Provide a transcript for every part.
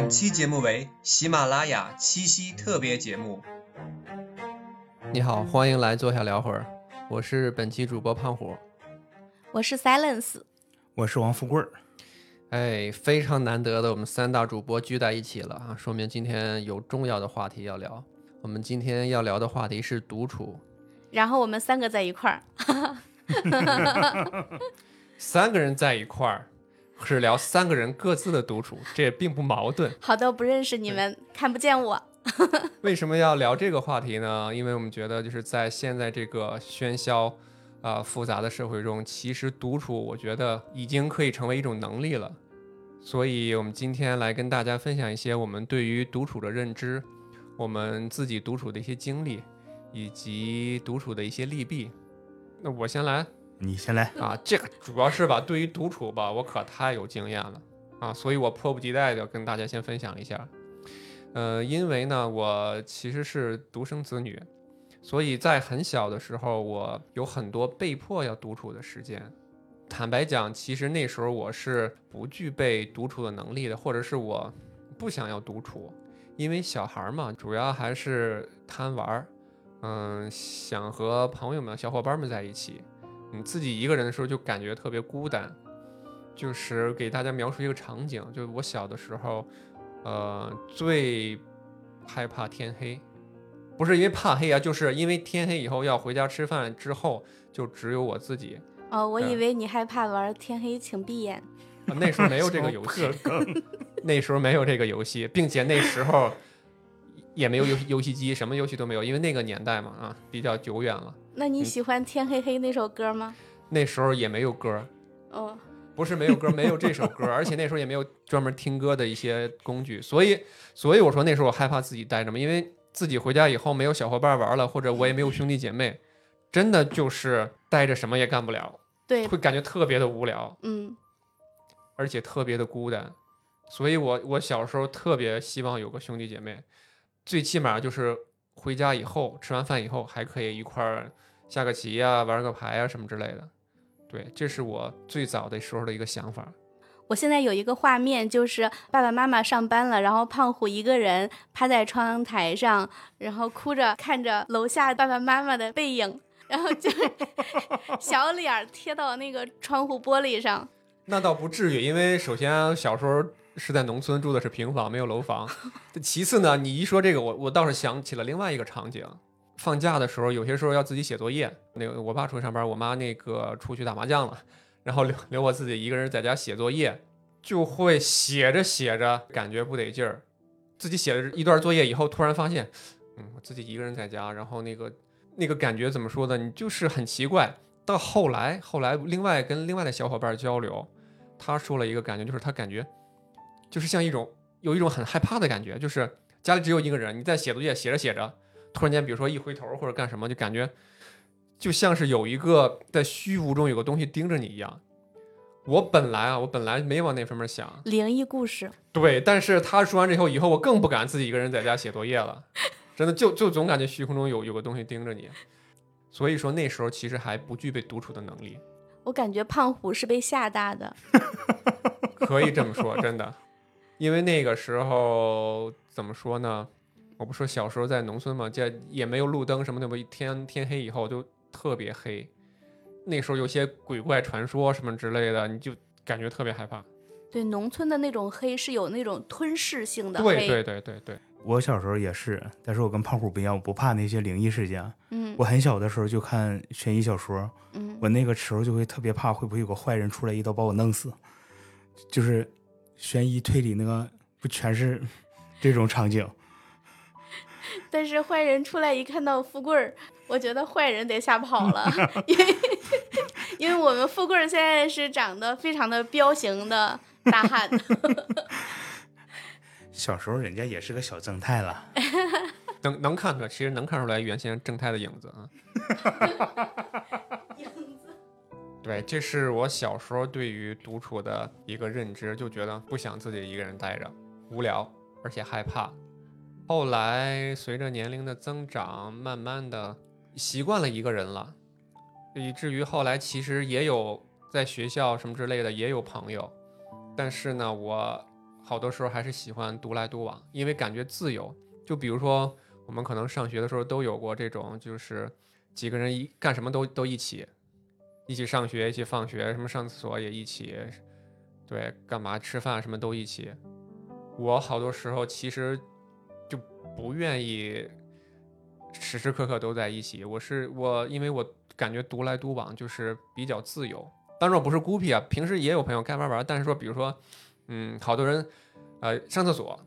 本期节目为喜马拉雅七夕特别节目。你好，欢迎来坐下聊会儿，我是本期主播胖虎。我是 Silence，我是王富贵儿。哎，非常难得的，我们三大主播聚在一起了啊，说明今天有重要的话题要聊。我们今天要聊的话题是独处，然后我们三个在一块儿，三个人在一块儿是聊三个人各自的独处，这也并不矛盾。好的，不认识你们，看不见我。为什么要聊这个话题呢？因为我们觉得就是在现在这个喧嚣啊、复杂的社会中，其实独处，我觉得已经可以成为一种能力了。所以，我们今天来跟大家分享一些我们对于独处的认知，我们自己独处的一些经历，以及独处的一些利弊。那我先来你先来，啊，这个主要是吧，对于独处吧，我可太有经验了啊，所以我迫不及待的跟大家先分享一下。呃，因为呢，我其实是独生子女，所以在很小的时候，我有很多被迫要独处的时间。坦白讲，其实那时候我是不具备独处的能力的，或者是我不想要独处，因为小孩嘛，主要还是贪玩儿，嗯，想和朋友们、小伙伴们在一起。你自己一个人的时候就感觉特别孤单。就是给大家描述一个场景，就是我小的时候，呃，最害怕天黑，不是因为怕黑啊，就是因为天黑以后要回家吃饭，之后就只有我自己。哦，我以嗯为你害怕玩天黑请闭眼。啊那时候没有 这个游戏，那时候没有这个游戏，并且那时候也没有游戏游戏机，什么游戏都没有，因为那个年代嘛，啊，比较久远了。那你喜欢天黑黑那首歌吗？那时候也没有歌，哦，不是没有歌，没有这首歌，而且那时候也没有专门听歌的一些工具，所以，所以我说那时候我害怕自己待着嘛，因为自己回家以后没有小伙伴玩了，或者我也没有兄弟姐妹，真的就是待着什么也干不了，对，会感觉特别的无聊，嗯，而且特别的孤单，所以我我小时候特别希望有个兄弟姐妹，最起码就是回家以后吃完饭以后还可以一块儿下个棋呀、玩个牌啊什么之类的。对，这是我最早的时候的一个想法。我现在有一个画面，就是爸爸妈妈上班了，然后胖虎一个人趴在窗台上，然后哭着看着楼下爸爸妈妈的背影，然后就 小脸儿贴到那个窗户玻璃上。那倒不至于，因为首先小时候是在农村住的是平房，没有楼房。其次呢，你一说这个，我我倒是想起了另外一个场景。放假的时候，有些时候要自己写作业。那个我爸出去上班，我妈那个出去打麻将了，然后留留我自己一个人在家写作业，就会写着写着感觉不得劲儿。自己写了一段作业以后，突然发现，嗯，我自己一个人在家，然后那个那个感觉怎么说呢？你就是很奇怪。到后来，后来另外跟另外的小伙伴交流，他说了一个感觉，就是他感觉就是像一种有一种很害怕的感觉，就是家里只有一个人，你在写作业写着写着，突然间比如说一回头或者干什么，就感觉就像是有一个在虚无中有个东西盯着你一样。我本来啊，我本来没往那方面想，灵异故事，对，但是他说完这以后，以后我更不敢自己一个人在家写作业了，真的就就总感觉虚空中有有个东西盯着你。所以说那时候其实还不具备独处的能力。我感觉胖虎是被吓大的。可以这么说，真的，因为那个时候怎么说呢？我不说小时候在农村嘛，这也没有路灯什么的，我天天黑以后就特别黑。那时候有些鬼怪传说什么之类的，你就感觉特别害怕。对，农村的那种黑是有那种吞噬性的黑。对对对对对，我小时候也是，但是我跟胖虎不一样，我不怕那些灵异事件。嗯我很小的时候就看悬疑小说，嗯，我那个时候就会特别怕会不会有个坏人出来一刀把我弄死，就是悬疑推理那个不全是 这种场景。但是坏人出来一看到富贵儿，我觉得坏人得吓跑了，因为 因为我们富贵儿现在是长得非常的彪形的大汉。小时候人家也是个小正太了，能能看出来，其实能看出来原先正太的影子啊。对，这是我小时候对于独处的一个认知，就觉得不想自己一个人待着，无聊，而且害怕。后来随着年龄的增长，慢慢的习惯了一个人了，以至于后来其实也有在学校什么之类的也有朋友，但是呢，我好多时候还是喜欢独来独往，因为感觉自由。就比如说，我们可能上学的时候都有过这种，就是几个人一干什么都都一起，一起上学，一起放学，什么上厕所也一起，对，干嘛吃饭什么都一起。我好多时候其实就不愿意时时刻刻都在一起。我是我，因为我感觉独来独往就是比较自由。当然我不是孤僻啊，平时也有朋友该玩玩，但是说比如说，嗯，好多人呃上厕所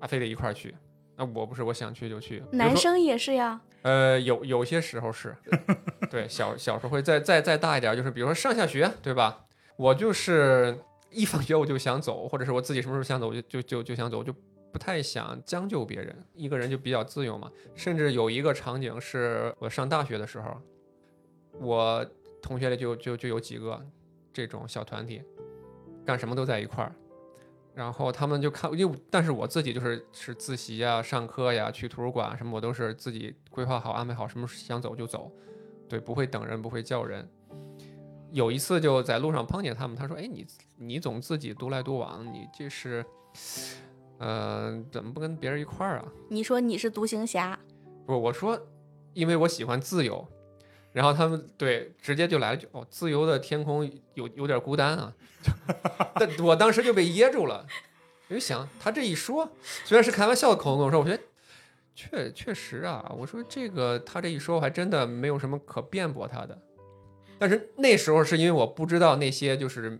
啊非得一块儿去，那我不是我想去就去。男生也是呀。呃，有有些时候是，对，小小时候会再再再大一点，就是比如说上下学，对吧？我就是一放学我就想走，或者是我自己什么时候想走我就就就就想走，我就不太想将就别人，一个人就比较自由嘛。甚至有一个场景是我上大学的时候，我同学里就就就有几个这种小团体，干什么都在一块儿。然后他们就看，因为但是我自己就是是自习呀、上课呀、去图书馆什么，我都是自己规划好、安排好，什么想走就走，对，不会等人，不会叫人。有一次就在路上碰见他们，他说：“哎，你你总自己独来独往，你这是，呃，怎么不跟别人一块儿啊你说你是独行侠，？”不，我说，因为我喜欢自由。然后他们对直接就来了句：“哦，自由的天空有有点孤单啊。”但我当时就被噎住了，我就想他这一说，虽然是开玩笑的口吻跟我说，我觉得确确实啊，我说这个他这一说，我还真的没有什么可辩驳他的。但是那时候是因为我不知道那些就是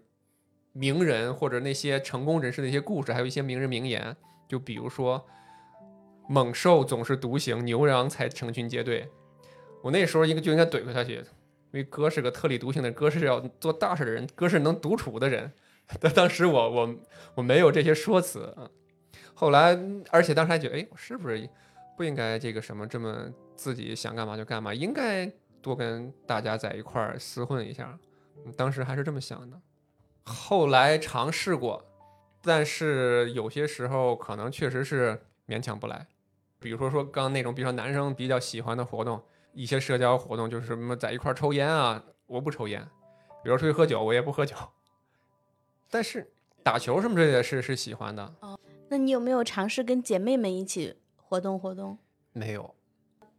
名人或者那些成功人士的一些故事，还有一些名人名言，就比如说“猛兽总是独行，牛羊才成群结队”。我那时候应该就应该怼回他去，因为哥是个特立独行的人，哥是要做大事的人，哥是能独处的人。但当时我我我没有这些说辞啊。后来，而且当时还觉得，哎，我是不是不应该这个什么这么自己想干嘛就干嘛，应该多跟大家在一块儿厮混一下。当时还是这么想的。后来尝试过，但是有些时候可能确实是勉强不来。比如说说刚那种，比如说男生比较喜欢的活动，一些社交活动，就是什么在一块儿抽烟啊，我不抽烟。比如出去喝酒，我也不喝酒。但是打球什么之类的是是喜欢的，哦那你有没有尝试跟姐妹们一起活动活动，没有。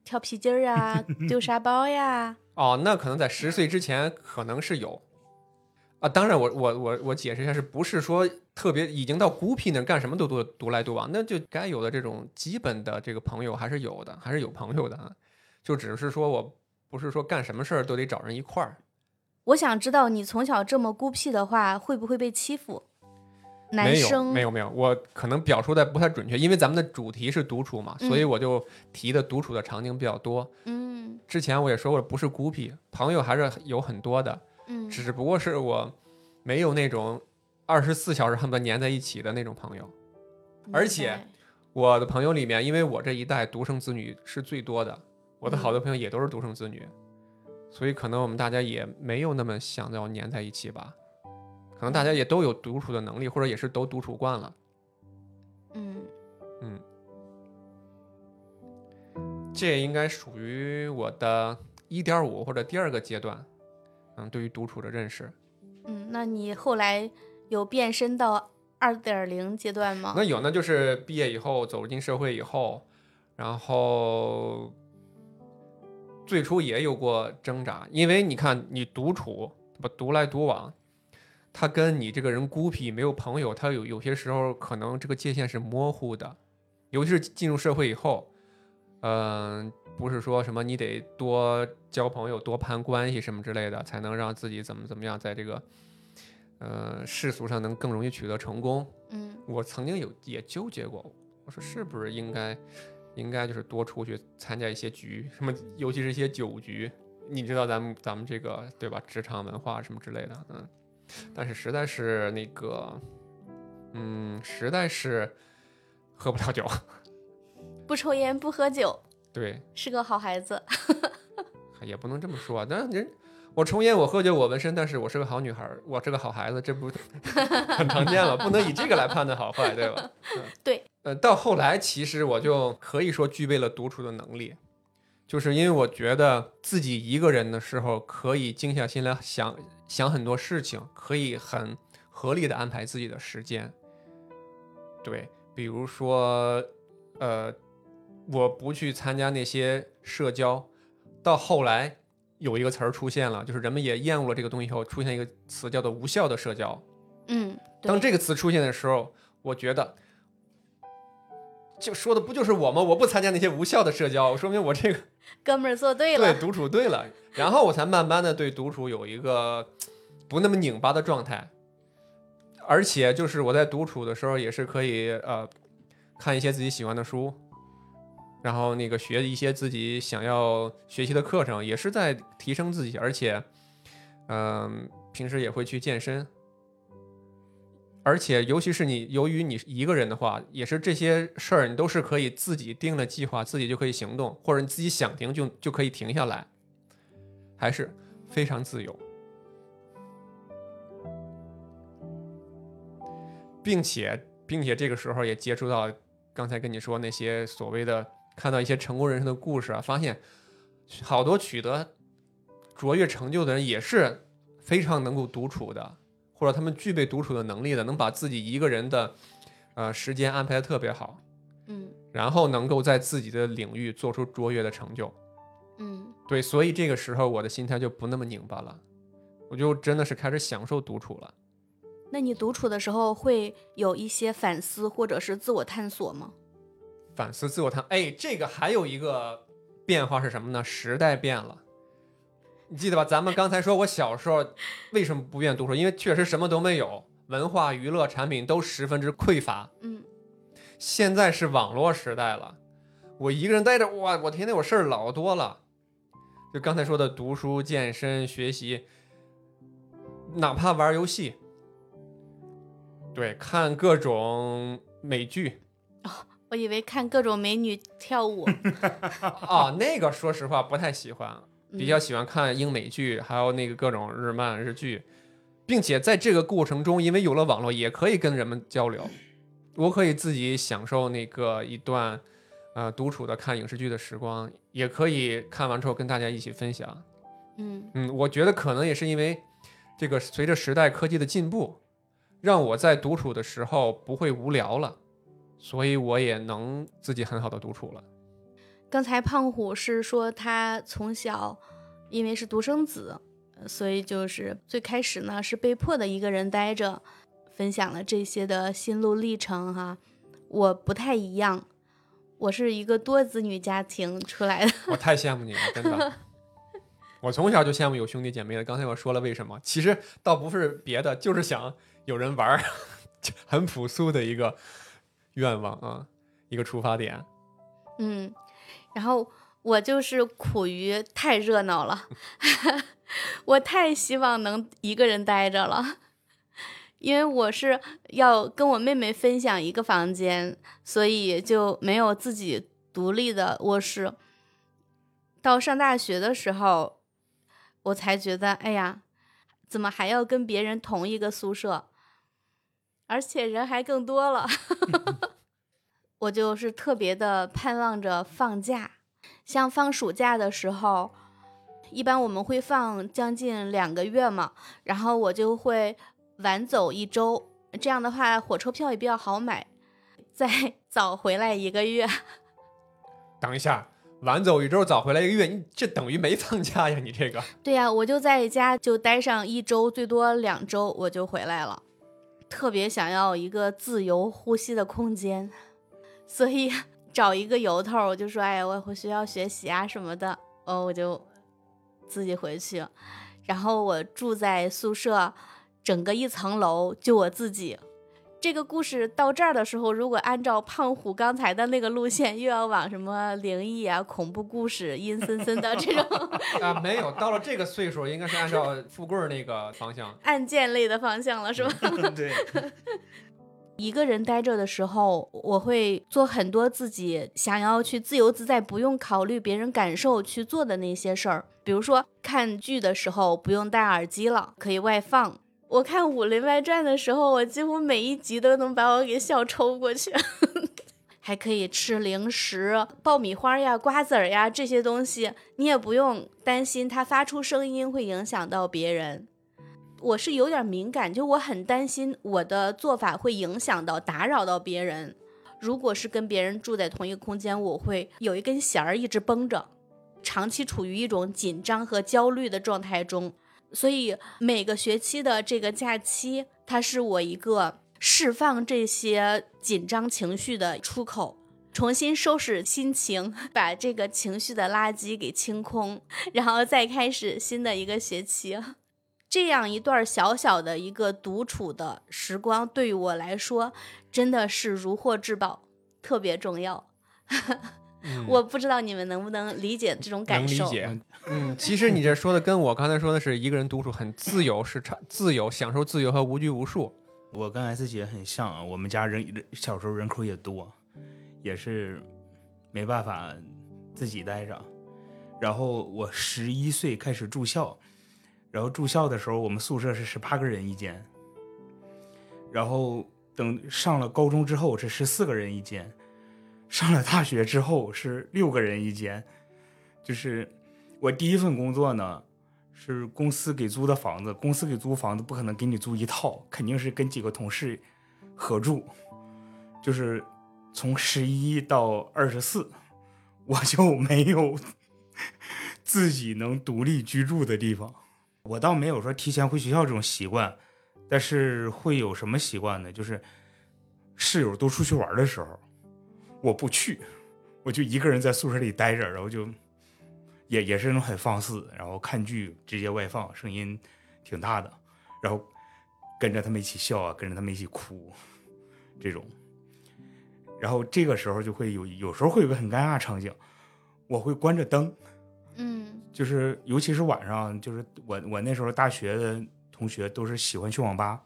跳皮筋儿啊，丢沙包呀？哦，那可能在十岁之前可能是有，啊，当然我我我我解释一下，是不是说特别已经到孤僻那儿干什么都独独来独往，那就该有的这种基本的这个朋友还是有的，还是有朋友的啊，就只是说我不是说干什么事儿都得找人一块儿，我想知道你从小这么孤僻的话，会不会被欺负？男没有生没有没有，我可能表述的不太准确，因为咱们的主题是独处嘛，所以嗯我就提的独处的场景比较多。嗯之前我也说过，不是孤僻，朋友还是有很多的。嗯，只不过是我没有那种二十四小时恨不得粘在一起的那种朋友。而且我的朋友里面，因为我这一代独生子女是最多的，我的好嗯多朋友也都是独生子女，所以可能我们大家也没有那么想要粘在一起吧。可能大家也都有独处的能力，或者也是都独处惯了。嗯，嗯，这应该属于我的一点五或者第二个阶段。嗯，对于独处的认识。嗯，那你后来有变身到二点零阶段吗？那有那，就是毕业以后走进社会以后，然后最初也有过挣扎，因为你看你独处不独来独往，他跟你这个人孤僻没有朋友，他有有些时候可能这个界限是模糊的，尤其是进入社会以后，嗯、不是说什么你得多交朋友、多攀关系什么之类的，才能让自己怎么怎么样，在这个呃世俗上能更容易取得成功。嗯我曾经有也纠结过，我说是不是应该应该就是多出去参加一些局，什么尤其是一些酒局，你知道咱们咱们这个对吧，职场文化什么之类的，嗯，但是实在是那个，嗯，实在是喝不了酒，不抽烟不喝酒，对，是个好孩子。也不能这么说，啊但人。我抽烟，我喝酒，我纹身，但是我是个好女孩儿，我是个好孩子，这不 很常见了？不能以这个来判断好坏，对吧？对，呃，到后来其实我就可以说具备了独处的能力，就是因为我觉得自己一个人的时候可以静下心来想想很多事情，可以很合理的安排自己的时间。对，比如说，呃，我不去参加那些社交，到后来有一个词儿出现了，就是人们也厌恶了这个东西以后，出现一个词叫做无效的社交。嗯，当这个词出现的时候，我觉得，就说的不就是我吗？我不参加那些无效的社交，说明我这个 哥们儿做对了，对独处对了，然后我才慢慢的对独处有一个不那么拧巴的状态，而且就是我在独处的时候也是可以呃看一些自己喜欢的书，然后那个学一些自己想要学习的课程，也是在提升自己，而且嗯、平时也会去健身。而且，尤其是你，由于你一个人的话，也是这些事儿，你都是可以自己定了计划，自己就可以行动，或者你自己想停就就可以停下来，还是非常自由，并且并且这个时候也接触到刚才跟你说那些所谓的看到一些成功人士的故事啊，发现好多取得卓越成就的人也是非常能够独处的。或者他们具备独处的能力的，能把自己一个人的呃时间安排的特别好，嗯然后能够在自己的领域做出卓越的成就。嗯对，所以这个时候我的心态就不那么拧巴了，我就真的是开始享受独处了。那你独处的时候会有一些反思或者是自我探索吗？反思自我探，哎，这个还有一个变化是什么呢？时代变了。你记得吧？咱们刚才说，我小时候为什么不愿意独处？因为确实什么都没有，文化娱乐产品都十分之匮乏。嗯现在是网络时代了，我一个人待着，哇，我天天我事儿老多了。就刚才说的读书、健身、学习，哪怕玩游戏，对，看各种美剧哦我以为看各种美女跳舞，哦，那个说实话不太喜欢，比较嗯喜欢看英美剧，还有那个各种日漫、日剧，并且在这个过程中，因为有了网络，也可以跟人们交流。我可以自己享受那个一段，呃，独处的看影视剧的时光，也可以看完之后跟大家一起分享。嗯嗯，我觉得可能也是因为这个随着时代科技的进步，让我在独处的时候不会无聊了，所以我也能自己很好的独处了。刚才胖虎是说他从小因为是独生子，呃所以就是最开始呢是被迫的一个人待着，分享了这些的心路历程哈。我不太一样，我是一个多子女家庭出来的。我太羡慕你了，真的。我从小就羡慕有兄弟姐妹的。刚才我说了为什么，其实倒不是别的，就是想有人玩儿，就很朴素的一个愿望啊，一个出发点。嗯，然后我就是苦于太热闹了，我太希望能一个人待着了，因为我是要跟我妹妹分享一个房间，所以就没有自己独立的卧室。到上大学的时候，我才觉得，哎呀，怎么还要跟别人同一个宿舍，而且人还更多了。我就是特别的盼望着放假，像放暑假的时候，一般我们会放将近两个月嘛，然后我就会晚走一周，这样的话火车票也比较好买，再 早回来一个月。等一下，晚走一周，早回来一个月，你这等于没放假呀？你这个 对呀、我就在家就待上一周，最多两周我就回来了。特别想要一个自由呼吸的空间，所以 找一个由头，我就说，哎，我回学校学习啊什么的，哦，我就自己回去。然后我住在宿舍，整个一层楼就我自己。这个故事到这儿的时候，如果按照胖虎刚才的那个路线，又要往什么灵异啊、恐怖故事、阴森森的这种 啊，没有，到了这个岁数，应该是按照富贵儿那个方向。案件类的方向了，是吧？对，一个人待着的时候，我会做很多自己想要去自由自在、不用考虑别人感受去做的那些事儿。比如说看剧的时候不用戴耳机了，可以外放。我看《武林外传》的时候，我几乎每一集都能把我给笑抽过去。还可以吃零食，爆米花呀、瓜子儿呀这些东西，你也不用担心它发出声音会影响到别人。我是有点敏感，就我很担心我的做法会影响到、打扰到别人。如果是跟别人住在同一个空间，我会有一根弦儿一直绷着，长期处于一种紧张和焦虑的状态中。所以每个学期的这个假期，它是我一个释放这些紧张情绪的出口，重新收拾心情，把这个情绪的垃圾给清空，然后再开始新的一个学期。这样一段小小的一个独处的时光，对于我来说真的是如获至宝，特别重要。嗯我不知道你们能不能理解这种感受。能理解。嗯，其实你这说的跟我刚才说的是一个人独处很自由，是差自由，享受自由和无拘无束。我跟 S 姐很像，啊我们家人人小时候人口也多，也是没办法自己待着。然后我十一岁开始住校，然后住校的时候，我们宿舍是十八个人一间，然后等上了高中之后是十四个人一间，上了大学之后是六个人一间。就是我第一份工作呢，是公司给租的房子，公司给租房子不可能给你租一套，肯定是跟几个同事合住。就是从十一到二十四，我就没有 自己能独立居住的地方。我倒没有说提前回学校这种习惯，但是会有什么习惯呢？就是室友都出去玩的时候，我不去，我就一个人在宿舍里待着，然后就也也是那种很放肆，然后看剧直接外放，声音挺大的，然后跟着他们一起笑啊，跟着他们一起哭，这种。然后这个时候就会有有时候会有个很尴尬场景，我会关着灯，嗯就是尤其是晚上，就是我我那时候大学的同学都是喜欢去网吧，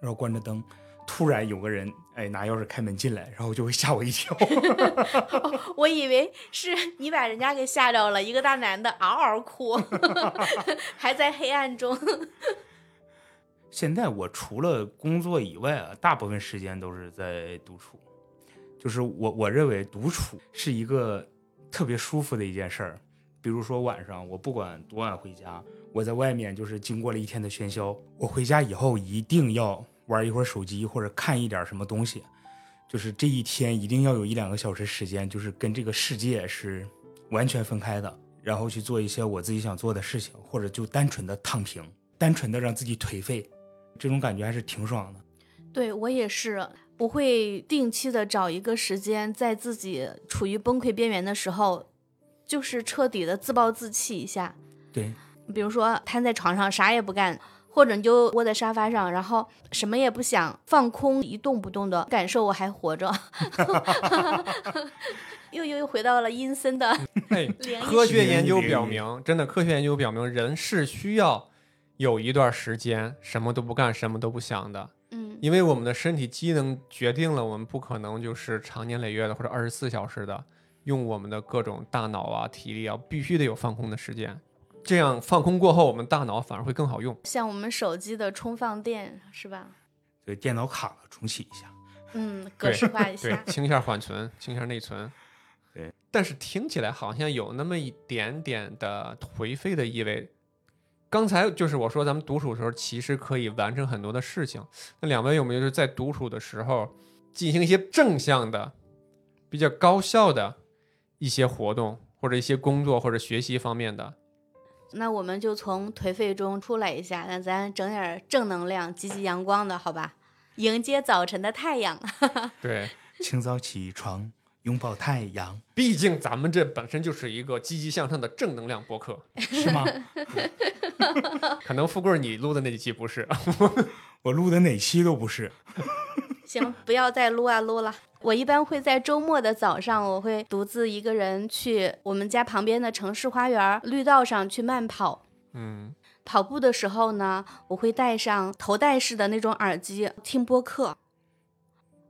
然后关着灯，突然有个人哎拿钥匙开门进来，然后就会吓我一跳。我以为是你把人家给吓着了，一个大男的嗷嗷哭，还在黑暗中。现在我除了工作以外啊，大部分时间都是在独处。就是我我认为独处是一个特别舒服的一件事儿。比如说晚上，我不管多晚回家，我在外面就是经过了一天的喧嚣，我回家以后一定要玩一会儿手机或者看一点什么东西，就是这一天一定要有一两个小时时间，就是跟这个世界是完全分开的，然后去做一些我自己想做的事情，或者就单纯的躺平，单纯的让自己颓废，这种感觉还是挺爽的。对我也是，我会定期的找一个时间，在自己处于崩溃边缘的时候，就是彻底的自暴自弃一下。对，比如说瘫在床上啥也不干，或者你就窝在沙发上，然后什么也不想，放空一动不动的感受我还活着。又又又回到了阴森的哎，科学研究表明，真的科学研究表明，人是需要有一段时间什么都不干、什么都不想的，嗯因为我们的身体机能决定了我们不可能就是长年累月的或者二十四小时的用我们的各种大脑啊、体力啊，必须得有放空的时间。这样放空过后，我们大脑反而会更好用。像我们手机的充放电是吧？对，电脑卡了重启一下。嗯，格式化一对下，。清一下缓存，清一下内存。对，但是听起来好像有那么一点点的颓废的意味。刚才就是我说咱们独处的时候，其实可以完成很多的事情。那两位有没有就是在独处的时候进行一些正向的、比较高效的一些活动，或者一些工作或者学习方面的？那我们就从颓废中出来一下，那咱整点儿正能量、积极阳光的，好吧？迎接早晨的太阳。对，清早起床，拥抱太阳，毕竟咱们这本身就是一个积极向上的正能量播客。是吗？可能富贵儿你录的那几期不是，我录的哪期都不是。行，不要再撸啊撸了。我一般会在周末的早上，我会独自一个人去我们家旁边的城市花园绿道上去慢跑。嗯，跑步的时候呢，我会戴上头戴式的那种耳机听播客。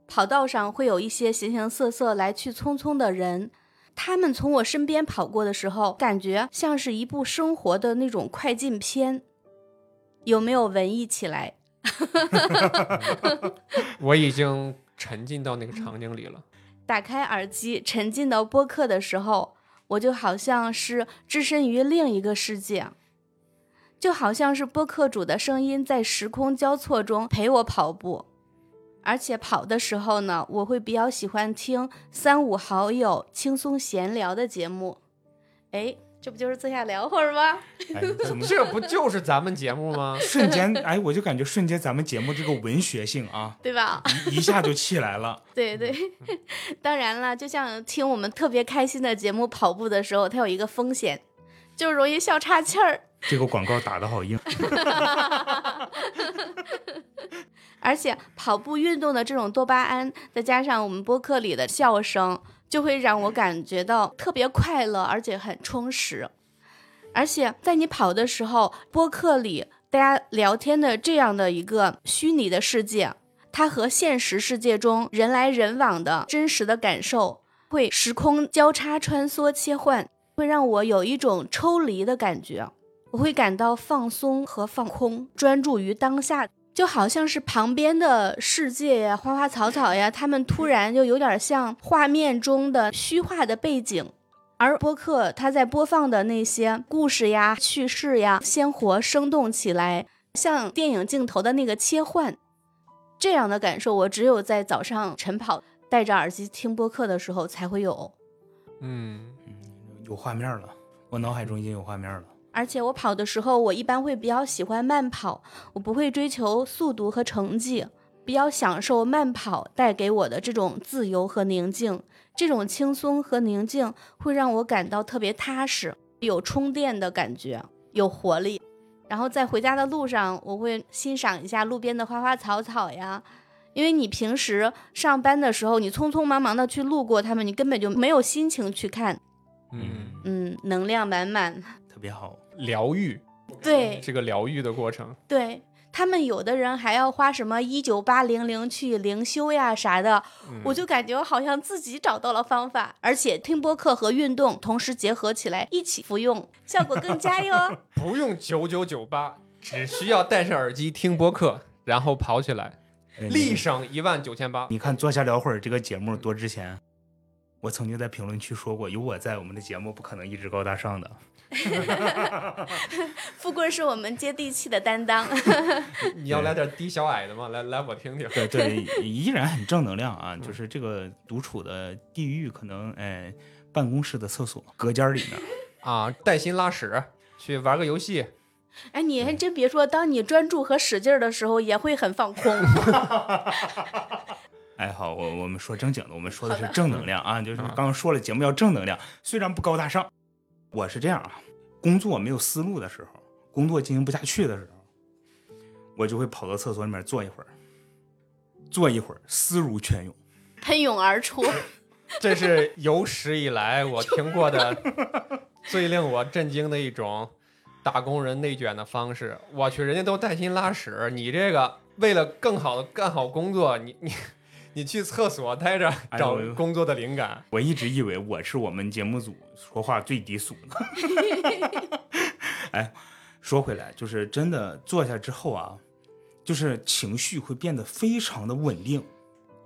跑道上会有一些形形色色来去匆匆的人，他们从我身边跑过的时候，感觉像是一部生活的那种快进片。有没有文艺起来？我已经沉浸到那个场景里了。打开耳机，沉浸到播客的时候，我就好像是置身于另一个世界。就好像是播客主的声音在时空交错中陪我跑步。而且跑的时候呢，我会比较喜欢听三五好友轻松闲聊的节目。哎，这不就是坐下聊会儿吗？哎，怎么这不就是咱们节目吗？瞬间 哎，我就感觉瞬间咱们节目这个文学性啊，对吧？一一下就起来了。对对，当然了，就像听我们特别开心的节目跑步的时候，它有一个风险，就是容易笑岔气儿。这个广告打的好硬。而且跑步运动的这种多巴胺，再加上我们播客里的笑声，就会让我感觉到特别快乐，而且很充实。而且在你跑的时候，播客里大家聊天的这样的一个虚拟的世界，它和现实世界中人来人往的真实的感受，会时空交叉穿梭切换，会让我有一种抽离的感觉。我会感到放松和放空，专注于当下。就好像是旁边的世界呀，花花草草呀，他们突然就有点像画面中的虚化的背景，而播客它在播放的那些故事呀、趣事呀，鲜活生动起来，像电影镜头的那个切换，这样的感受我只有在早上晨跑戴着耳机听播客的时候才会有。嗯，有画面了，我脑海中已经有画面了。而且我跑的时候，我一般会比较喜欢慢跑，我不会追求速度和成绩，比较享受慢跑带给我的这种自由和宁静。这种轻松和宁静会让我感到特别踏实，有充电的感觉，有活力。然后在回家的路上，我会欣赏一下路边的花花草草呀，因为你平时上班的时候，你匆匆忙忙的去路过它们，你根本就没有心情去看。嗯，嗯，能量满满。特别好。疗愈，对这个疗愈的过程。对他们有的人还要花什么一九八零零去灵修呀啥的，嗯我就感觉好像自己找到了方法，而且听播客和运动同时结合起来一起服用，效果更佳哟。不用九九九八，只需要戴上耳机听播客，然后跑起来，哎立省一万九千八。你看，坐下聊会儿这个节目多值钱。我曾经在评论区说过，有我在，我们的节目不可能一直高大上的。富贵是我们接地气的担当，你要来点低小矮的吗？来来，我听听。对对，依然很正能量啊！就是这个独处的地狱，可能哎，办公室的厕所隔间里面，啊，带薪拉屎，去玩个游戏。哎，你还真别说，当你专注和使劲儿的时候，也会很放空。哎，好，我我们说正经的，我们说的是正能量啊，就是啊刚刚说了，节目要正能量，虽然不高大上。我是这样啊，工作没有思路的时候，工作进行不下去的时候，我就会跑到厕所里面坐一会儿，坐一会儿，思如泉涌。喷涌而出，这是有史以来我听过的 最令我震惊的一种打工人内卷的方式。我去，人家都带薪拉屎，你这个为了更好的干好工作，你你你去厕所待着哎找工作的灵感。我一直以为我是我们节目组说话最低俗的。哎，说回来，就是真的坐下之后啊，就是情绪会变得非常的稳定，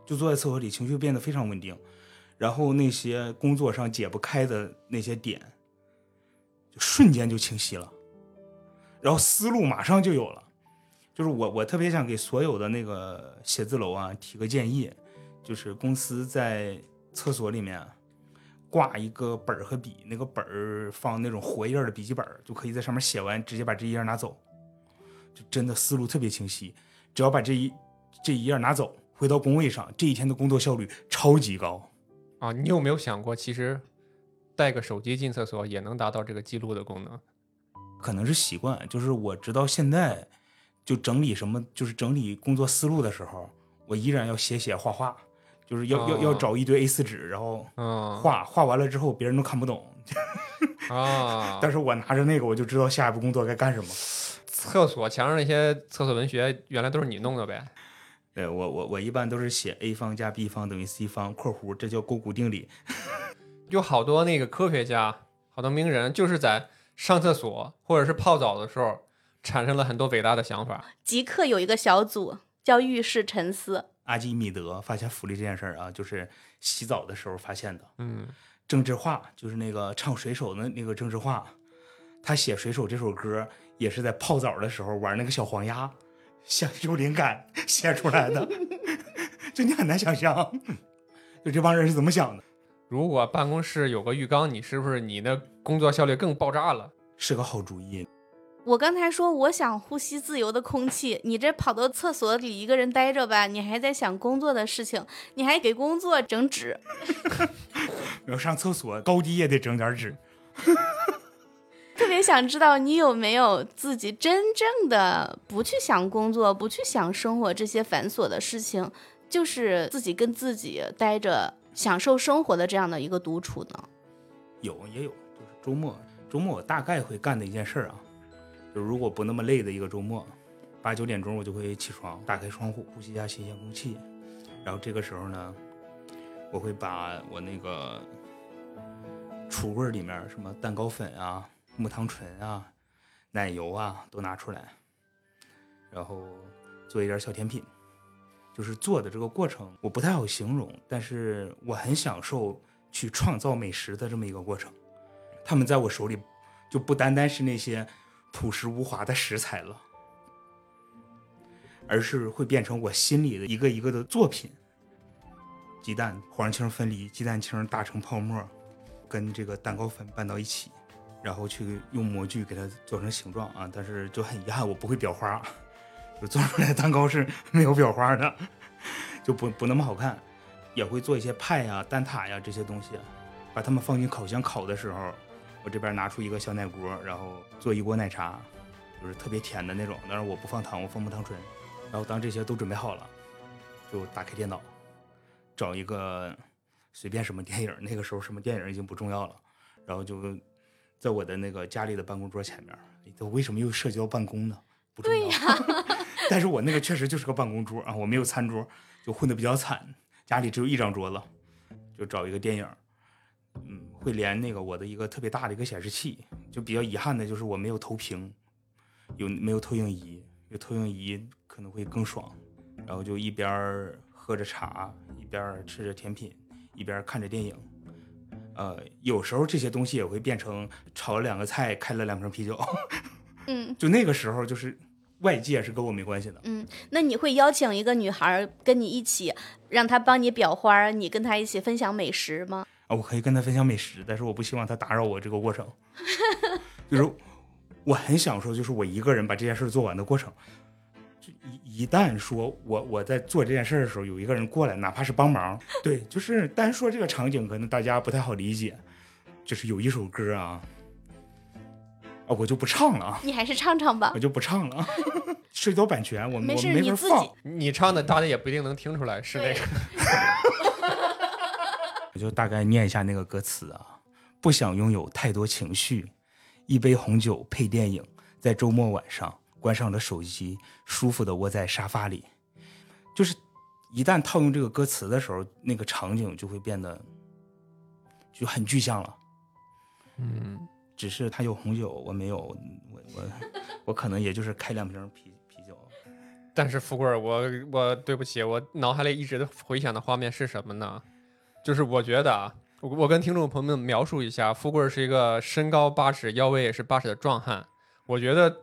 就坐在厕所里，情绪变得非常稳定，然后那些工作上解不开的那些点，就瞬间就清晰了，然后思路马上就有了。就是我，我特别想给所有的那个写字楼啊提个建议，就是公司在厕所里面挂一个本儿和笔，那个本儿放那种活页儿的笔记本儿，就可以在上面写完，直接把这一页拿走，就真的思路特别清晰。只要把这一这一页拿走，回到工位上，这一天的工作效率超级高。啊，你有没有想过，其实带个手机进厕所也能达到这个记录的功能？可能是习惯，就是我直到现在就整理什么，就是整理工作思路的时候，我依然要写写画画，就是要、要要哦找一堆 A 四纸，然后嗯，画画完了之后别人都看不懂，啊，但是我拿着那个我就知道下一步工作该干什么。厕所墙上那些厕所文学原来都是你弄的呗？对我我我一般都是写 a 方加 b 方等于 c 方（括弧），这叫勾股定理。有好多那个科学家，好多名人，就是在上厕所或者是泡澡的时候，产生了很多伟大的想法。极客有一个小组叫浴室沉思，阿基米德发现浮力这件事儿啊，就是洗澡的时候发现的。嗯，郑智化就是那个唱水手的那个郑智化，他写《水手》这首歌也是在泡澡的时候玩那个小黄鸭，想有灵感 写出来的，就你很难想象，就这帮人是怎么想的，如果办公室有个浴缸，你是不是你的工作效率更爆炸了？是个好主意。我刚才说我想呼吸自由的空气，你这跑到厕所里一个人待着吧，你还在想工作的事情，你还给工作整纸，要上厕所，高低也得整点纸。特别想知道你有没有自己真正的不去想工作，不去想生活这些繁琐的事情，就是自己跟自己待着，享受生活的这样的一个独处呢？有也有，就是周末，周末我大概会干的一件事儿啊，就如果不那么累的一个周末，八九点钟我就会起床，打开窗户，呼吸一下新鲜空气，然后这个时候呢，我会把我那个橱柜里面什么蛋糕粉啊、木糖醇啊、奶油啊都拿出来，然后做一点小甜品。就是做的这个过程，我不太好形容，但是我很享受去创造美食的这么一个过程。他们在我手里就不单单是那些朴实无华的食材了，而是会变成我心里的一个一个的作品。鸡蛋黄青分离，鸡蛋清打成泡沫，跟这个蛋糕粉拌到一起，然后去用模具给它做成形状啊。但是就很遗憾，我不会裱花，就做出来蛋糕是没有裱花的，就不不那么好看。也会做一些派呀、蛋挞呀这些东西，把它们放进烤箱烤的时候，我这边拿出一个小奶锅，然后做一锅奶茶，就是特别甜的那种。但是我不放糖，我放木糖醇。然后当这些都准备好了，就打开电脑，找一个随便什么电影，那个时候什么电影已经不重要了，然后就在我的那个家里的办公桌前面。我为什么又涉及到办公呢？不重要。但是我那个确实就是个办公桌啊，我没有餐桌，就混得比较惨。家里只有一张桌子，就找一个电影，嗯，会连那个我的一个特别大的一个显示器。就比较遗憾的就是我没有投屏，有没有投影仪？有投影仪可能会更爽。然后就一边喝着茶，一边吃着甜品，一边看着电影。呃，有时候这些东西也会变成炒了两个菜，开了两瓶啤酒。嗯 就那个时候，就是外界是跟我没关系的。嗯，那你会邀请一个女孩跟你一起，让她帮你裱花，你跟她一起分享美食吗？啊，我可以跟他分享美食，但是我不希望他打扰我这个过程。就是我很享受，就是我一个人把这件事做完的过程。就一一旦说我我在做这件事的时候，有一个人过来，哪怕是帮忙，对，就是单说这个场景，可能大家不太好理解。就是有一首歌啊，啊，我就不唱了啊，你还是唱唱吧我。就不唱了啊，涉及到版权，我们没事，我没你自法放己。你唱的大家也不一定能听出来是那个。我就大概念一下那个歌词啊，不想拥有太多情绪，一杯红酒配电影，在周末晚上关上了手机，舒服的窝在沙发里。就是一旦套用这个歌词的时候，那个场景就会变得就很具象了。嗯，只是他有红酒，我没有，我我我可能也就是开两瓶啤啤酒。但是富贵儿，我我对不起，我脑海里一直回想的画面是什么呢？就是我觉得啊，我我跟听众朋友们描述一下，富贵儿是一个身高八尺、腰围也是八尺的壮汉。我觉得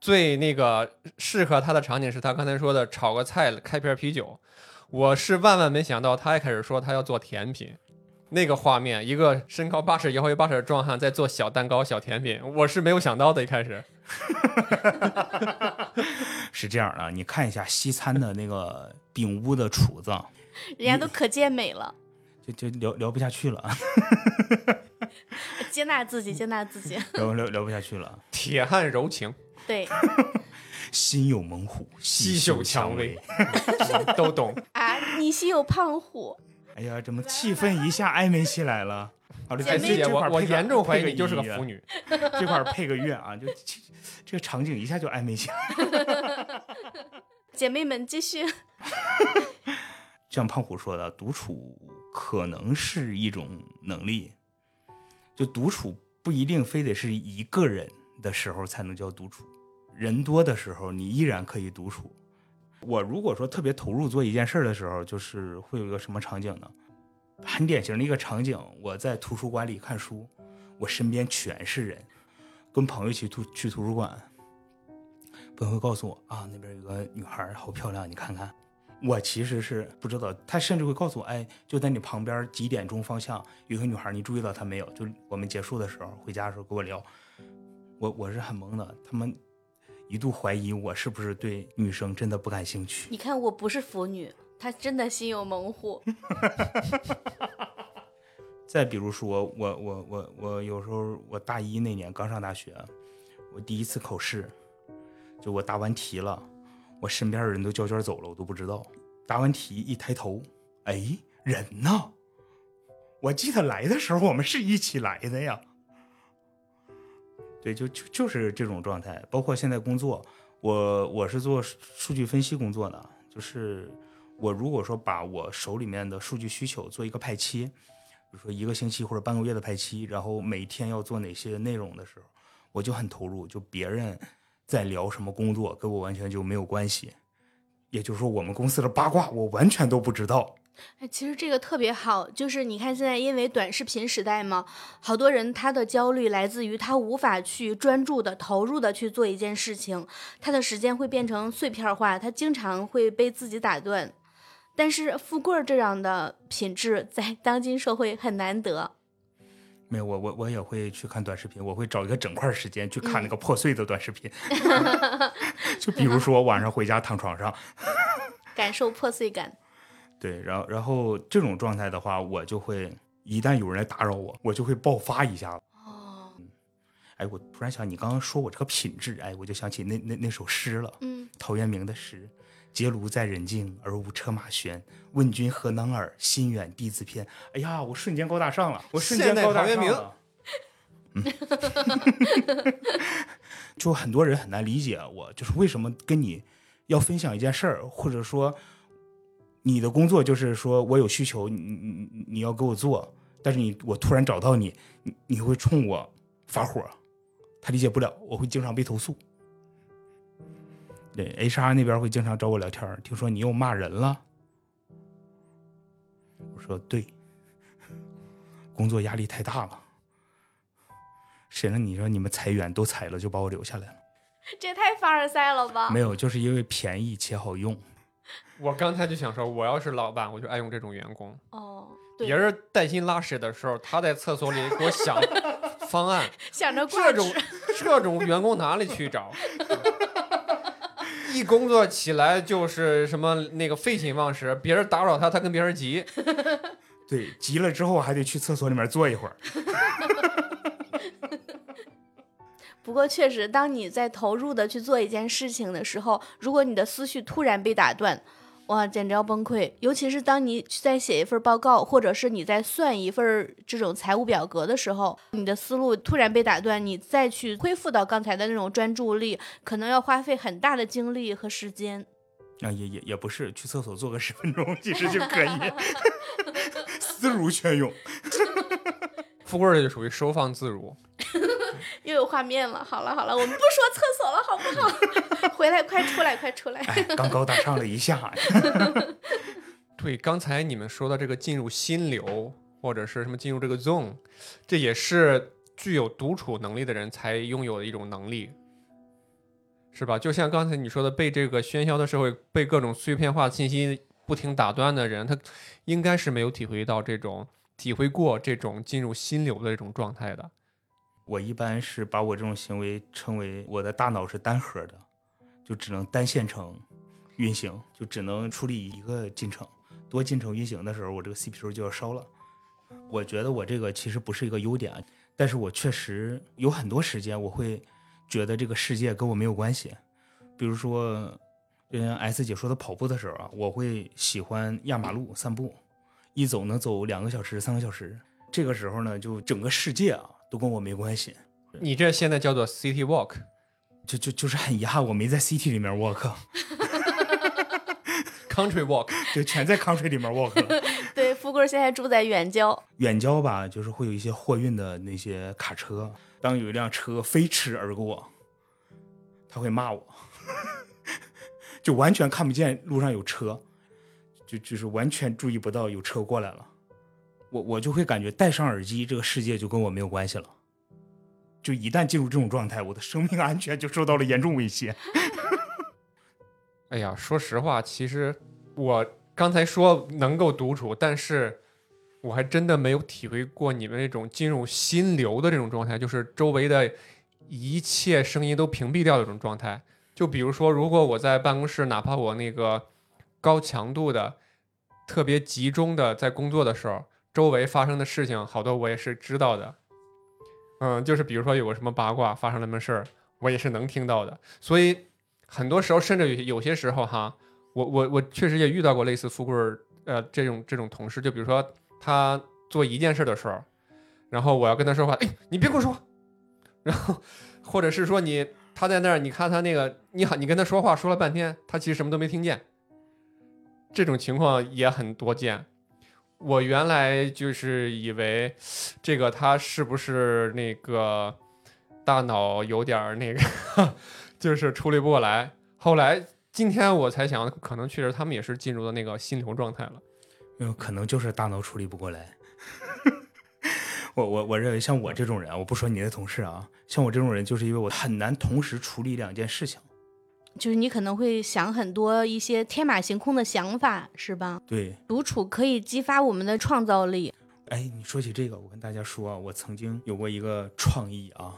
最那个适合他的场景是他刚才说的炒个菜、开瓶啤酒。我是万万没想到，他一开始说他要做甜品，那个画面，一个身高八尺、腰围八尺的壮汉在做小蛋糕、小甜品，我是没有想到的。一开始，是这样的，你看一下西餐的那个饼屋的厨子，人家都可健美了，就就聊聊不下去了，接纳自己，接纳自己。聊聊聊不下去了。铁汉柔情，对 心有猛虎，细嗅蔷薇。都懂。啊，你心有胖虎，哎呀，怎么气氛一下暧昧起来了？好了，姐妹哎师姐，这块我我严重怀疑你就是个腐女。这块儿配个乐啊，就这个场景一下就暧昧起来。姐妹们继续。像胖虎说的，独处可能是一种能力，就独处不一定非得是一个人的时候才能叫独处，人多的时候你依然可以独处。我如果说特别投入做一件事的时候，就是会有一个什么场景呢？很典型的一个场景，我在图书馆里看书，我身边全是人，跟朋友一起图去图书馆，朋友会告诉我啊，那边有个女孩好漂亮，你看看。我其实是不知道，他甚至会告诉我，哎，就在你旁边几点钟方向有个女孩，你注意到她没有？就我们结束的时候回家的时候跟我聊，我我是很懵的，他们一度怀疑我是不是对女生真的不感兴趣。你看我不是腐女，她真的心有猛虎。再比如说，我我我我有时候我大一那年刚上大学，我第一次考试，就我答完题了，我身边的人都交卷走了，我都不知道。答完题一抬头，哎，人呢？我记得来的时候我们是一起来的呀。对，就就就是这种状态。包括现在工作，我我是做数据分析工作的，就是我如果说把我手里面的数据需求做一个派期。比如说一个星期或者半个月的排期，然后每天要做哪些内容的时候，我就很投入。就别人在聊什么工作，跟我完全就没有关系。也就是说，我们公司的八卦我完全都不知道。哎，其实这个特别好，就是你看现在因为短视频时代嘛，好多人他的焦虑来自于他无法去专注的、投入的去做一件事情，他的时间会变成碎片化，他经常会被自己打断。但是富贵儿这样的品质在当今社会很难得。没有，我我我也会去看短视频，我会找一个整块时间去看那个破碎的短视频。就比如说晚上回家躺床上，感受破碎感。对，然后然后这种状态的话，我就会一旦有人来打扰我，我就会爆发一下子。哦，哎，我突然想，你刚刚说我这个品质，哎，我就想起那那那首诗了。嗯，陶渊明的诗。结庐在人境，而无车马喧。问君何能尔？心远地自偏。哎呀，我瞬间高大上了，我瞬间高大上了。嗯，就很多人很难理解我，就是为什么跟你要分享一件事儿，或者说你的工作就是说我有需求，你你你要给我做，但是你我突然找到你，你你会冲我发火，他理解不了，我会经常被投诉。对，HR 那边会经常找我聊天听说你又骂人了。我说对，工作压力太大了。谁让你说你们裁员都裁了，就把我留下来了？这也太凡尔赛了吧！没有，就是因为便宜且好用。我刚才就想说，我要是老板，我就爱用这种员工。哦，别人带薪拉屎的时候，他在厕所里给我想方案，想着这种这种员工哪里去找？一工作起来就是什么那个废寝忘食，别人打扰他，他跟别人急。对，急了之后还得去厕所里面坐一会儿。不过确实，当你在投入的去做一件事情的时候，如果你的思绪突然被打断。哇，简直要崩溃！尤其是当你在写一份报告，或者是你在算一份这种财务表格的时候，你的思路突然被打断，你再去恢复到刚才的那种专注力，可能要花费很大的精力和时间。啊，也也也不是，去厕所坐个十分钟其实就可以 思如泉涌。富贵儿就属于收放自如。又有画面了，好了好了，我们不说厕所了，好不好？回来，快出来，快出来！刚高大上了一下。对，刚才你们说的这个进入心流，或者是什么进入这个 zone，这也是具有独处能力的人才拥有的一种能力，是吧？就像刚才你说的，被这个喧嚣的社会、被各种碎片化信息不停打断的人，他应该是没有体会到这种、体会过这种进入心流的这种状态的。我一般是把我这种行为称为我的大脑是单核的，就只能单线程运行，就只能处理一个进程。多进程运行的时候，我这个 CPU 就要烧了。我觉得我这个其实不是一个优点，但是我确实有很多时间我会觉得这个世界跟我没有关系。比如说，就像 S 姐说的跑步的时候啊，我会喜欢压马路散步，一走能走两个小时、三个小时。这个时候呢，就整个世界啊。都跟我没关系，你这现在叫做 city walk，就就就是很遗憾我没在 city 里面 walk，country walk，就，全在 country 里面 walk。对，富贵现在住在远郊，远郊吧，就是会有一些货运的那些卡车，当有一辆车飞驰而过，他会骂我，就完全看不见路上有车，就就是完全注意不到有车过来了。我我就会感觉戴上耳机，这个世界就跟我没有关系了。就一旦进入这种状态，我的生命安全就受到了严重威胁。哎呀，说实话，其实我刚才说能够独处，但是我还真的没有体会过你们那种进入心流的这种状态，就是周围的一切声音都屏蔽掉的这种状态。就比如说，如果我在办公室，哪怕我那个高强度的、特别集中的在工作的时候，周围发生的事情好多我也是知道的。嗯，就是比如说有个什么八卦发生了什么事儿，我也是能听到的。所以很多时候，甚至有有些时候哈，我我我确实也遇到过类似富贵儿呃这种这种同事，就比如说他做一件事的时候，然后我要跟他说话，哎，你别跟我说话，然后或者是说你他在那儿，你看他那个你好，你跟他说话说了半天，他其实什么都没听见，这种情况也很多见。我原来就是以为这个他是不是那个大脑有点那个，就是处理不过来。后来今天我才想，可能确实他们也是进入了那个心流状态了。没有可能就是大脑处理不过来。我我我认为像我这种人，我不说你的同事啊，像我这种人，就是因为我很难同时处理两件事情。就是你可能会想很多一些天马行空的想法，是吧？对，独处可以激发我们的创造力。哎，你说起这个，我跟大家说啊，我曾经有过一个创意啊，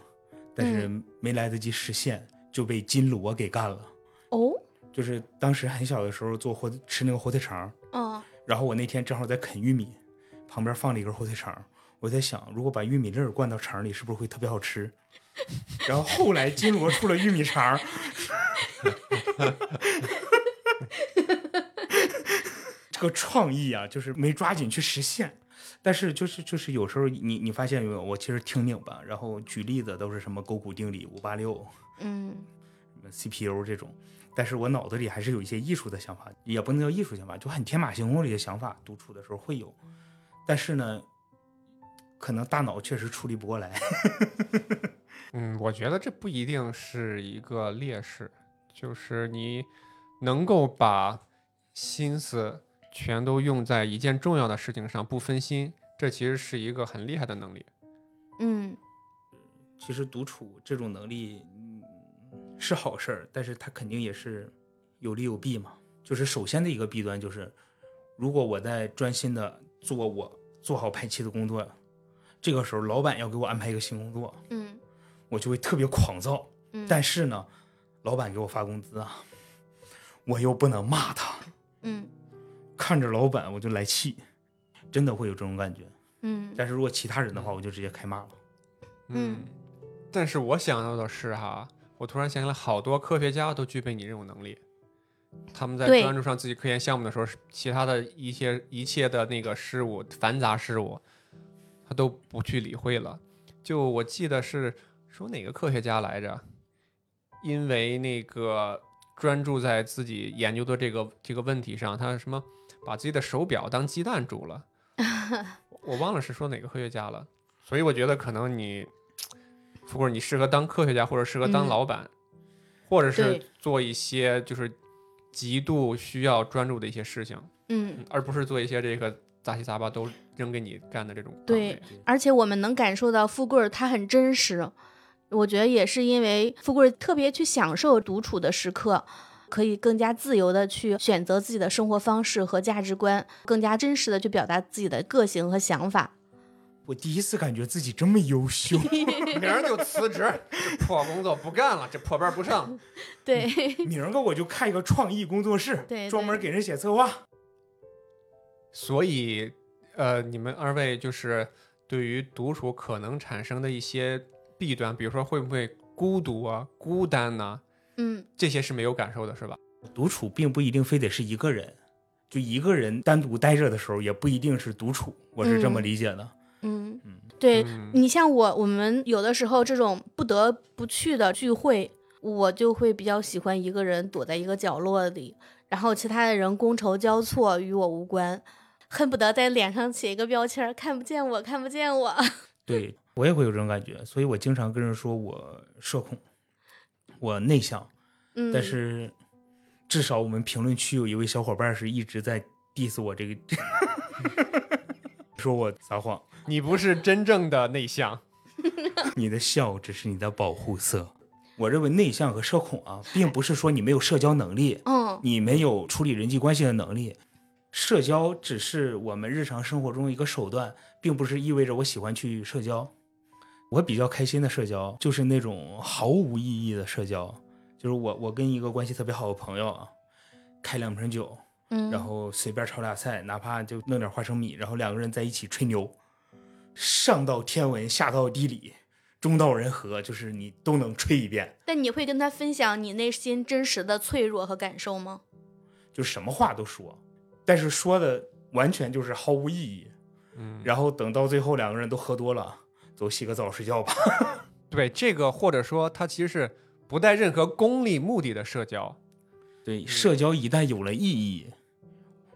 但是没来得及实现，就被金锣给干了。哦，就是当时很小的时候做火吃那个火腿肠，嗯，然后我那天正好在啃玉米，旁边放了一根火腿肠，我在想，如果把玉米粒儿灌到肠里，是不是会特别好吃？然后后来金锣出了玉米肠，这个创意啊，就是没抓紧去实现。但是就是就是有时候你你发现没有，我其实挺拧巴，然后举例子都是什么勾股定理、五八六、嗯什么 CPU 这种，但是我脑子里还是有一些艺术的想法，也不能叫艺术想法，就很天马行空的一些想法，独处的时候会有，但是呢，可能大脑确实处理不过来。嗯，我觉得这不一定是一个劣势，就是你能够把心思全都用在一件重要的事情上，不分心，这其实是一个很厉害的能力。嗯其实独处这种能力，嗯，是好事儿，但是它肯定也是有利有弊嘛。就是首先的一个弊端就是，如果我在专心的做我做好排期的工作，这个时候老板要给我安排一个新工作，嗯我就会特别狂躁。嗯，但是呢，老板给我发工资啊，我又不能骂他，嗯看着老板我就来气，真的会有这种感觉。嗯但是如果其他人的话，我就直接开骂了。嗯但是我想到的是哈，我突然想起来，好多科学家都具备你这种能力。他们在专注上自己科研项目的时候，其他的一些一切的那个事物、繁杂事物，他都不去理会了。就我记得是说哪个科学家来着，因为那个专注在自己研究的这个这个问题上，他什么把自己的手表当鸡蛋煮了，我忘了是说哪个科学家了。所以我觉得可能你，富贵，你适合当科学家，或者适合当嗯。老板，或者是做一些就是极度需要专注的一些事情，嗯，而不是做一些这个杂七杂八都扔给你干的这种对。而且我们能感受到富贵儿他很真实，我觉得也是因为富贵儿特别去享受独处的时刻，可以更加自由的去选择自己的生活方式和价值观，更加真实的去表达自己的个性和想法。我第一次感觉自己这么优秀。明儿就辞职，这破工作不干了，这破班不上。对，明儿个我就开一个创意工作室，对专门给人写策划。所以，呃，你们二位就是对于独处可能产生的一些弊端，比如说会不会孤独啊、孤单呐、嗯这些是没有感受的，是吧？独处并不一定非得是一个人，就一个人单独待着的时候，也不一定是独处。我是这么嗯理解的。嗯嗯，对嗯你像我，我们有的时候这种不得不去的聚会，我就会比较喜欢一个人躲在一个角落里，然后其他的人觥筹交错，与我无关，恨不得在脸上写一个标签儿，看不见我，看不见我。对我也会有这种感觉，所以我经常跟人说我社恐，我内向，嗯，但是至少我们评论区有一位小伙伴是一直在 diss 我这个，说我撒谎。你不是真正的内向，你的笑只是你的保护色。我认为内向和社恐啊，并不是说你没有社交能力，嗯你没有处理人际关系的能力。社交只是我们日常生活中一个手段，并不是意味着我喜欢去社交。我比较开心的社交就是那种毫无意义的社交，就是我我跟一个关系特别好的朋友啊，开两瓶酒，嗯，然后随便炒俩菜，哪怕就弄点花生米，然后两个人在一起吹牛，上到天文，下到地理，中到人和，就是你都能吹一遍，但你会跟他分享你内心真实的脆弱和感受吗？就什么话都说，但是说的完全就是毫无意义。嗯，然后等到最后两个人都喝多了，走洗个澡睡觉吧。对这个或者说它其实是不带任何功利目的的社交。对，社交一旦有了意义，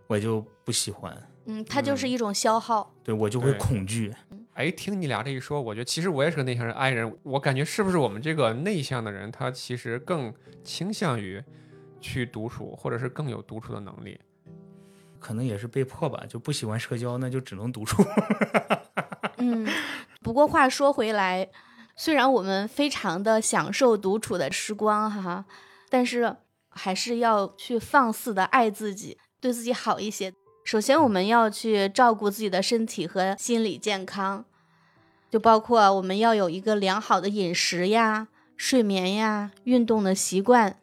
我就不喜欢，嗯，它就是一种消耗。对我就会恐惧。哎，听你俩这一说，我觉得其实我也是个内向人，i 人。我感觉是不是我们这个内向的人，他其实更倾向于去独处，或者是更有独处的能力。可能也是被迫吧，就不喜欢社交，那就只能独处。嗯，不过话说回来，虽然我们非常的享受独处的时光哈，但是还是要去放肆的爱自己，对自己好一些。首先，我们要去照顾自己的身体和心理健康，就包括我们要有一个良好的饮食呀、睡眠呀、运动的习惯，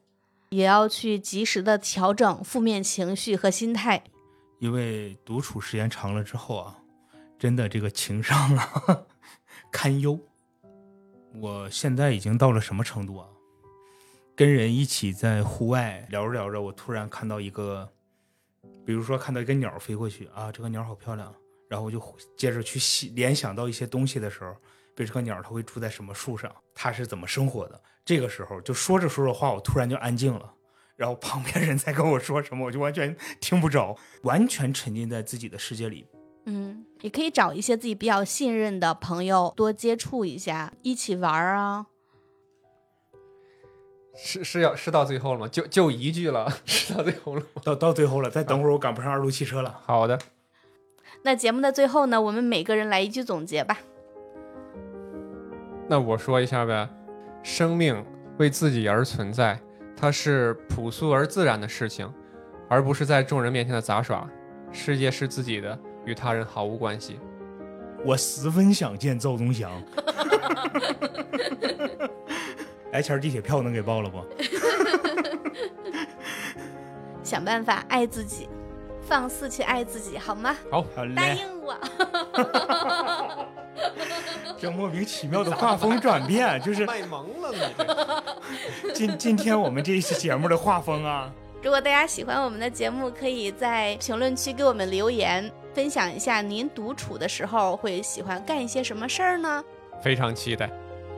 也要去及时的调整负面情绪和心态。因为独处时间长了之后啊，真的这个情商啊堪忧。我现在已经到了什么程度啊？跟人一起在户外聊着聊着，我突然看到一个，比如说看到一个鸟飞过去啊，这个鸟好漂亮，然后我就接着去细联想到一些东西的时候，比如这个鸟它会住在什么树上，它是怎么生活的。这个时候就说着说着话，我突然就安静了。然后旁边人在跟我说什么，我就完全听不着，完全沉浸在自己的世界里。嗯，也可以找一些自己比较信任的朋友多接触一下，一起玩儿啊。是是要是到最后了吗？就就一句了，是到最后了吗？到到最后了，再等会儿我赶不上二路汽车了。好的，那节目的最后呢，我们每个人来一句总结吧。那我说一下呗。生命为自己而存在，它是朴素而自然的事情，而不是在众人面前的杂耍。世界是自己的，与他人毫无关系。我十分想见赵忠祥。来钱儿地铁票能给报了不？想办法爱自己，放肆去爱自己，好吗？好，好答，应我。这莫名其妙的画风转变，就是卖萌了你这。今今天我们这一期节目的画风啊。如果大家喜欢我们的节目，可以在评论区给我们留言，分享一下您独处的时候会喜欢干一些什么事儿呢？非常期待。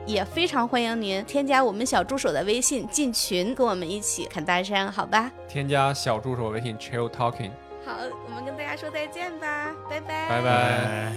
也非常欢迎您添加我们小助手的微信进群跟我们一起侃大山好吧？添加小助手微信 chill talking 好我们跟大家说再见吧。拜拜。拜拜。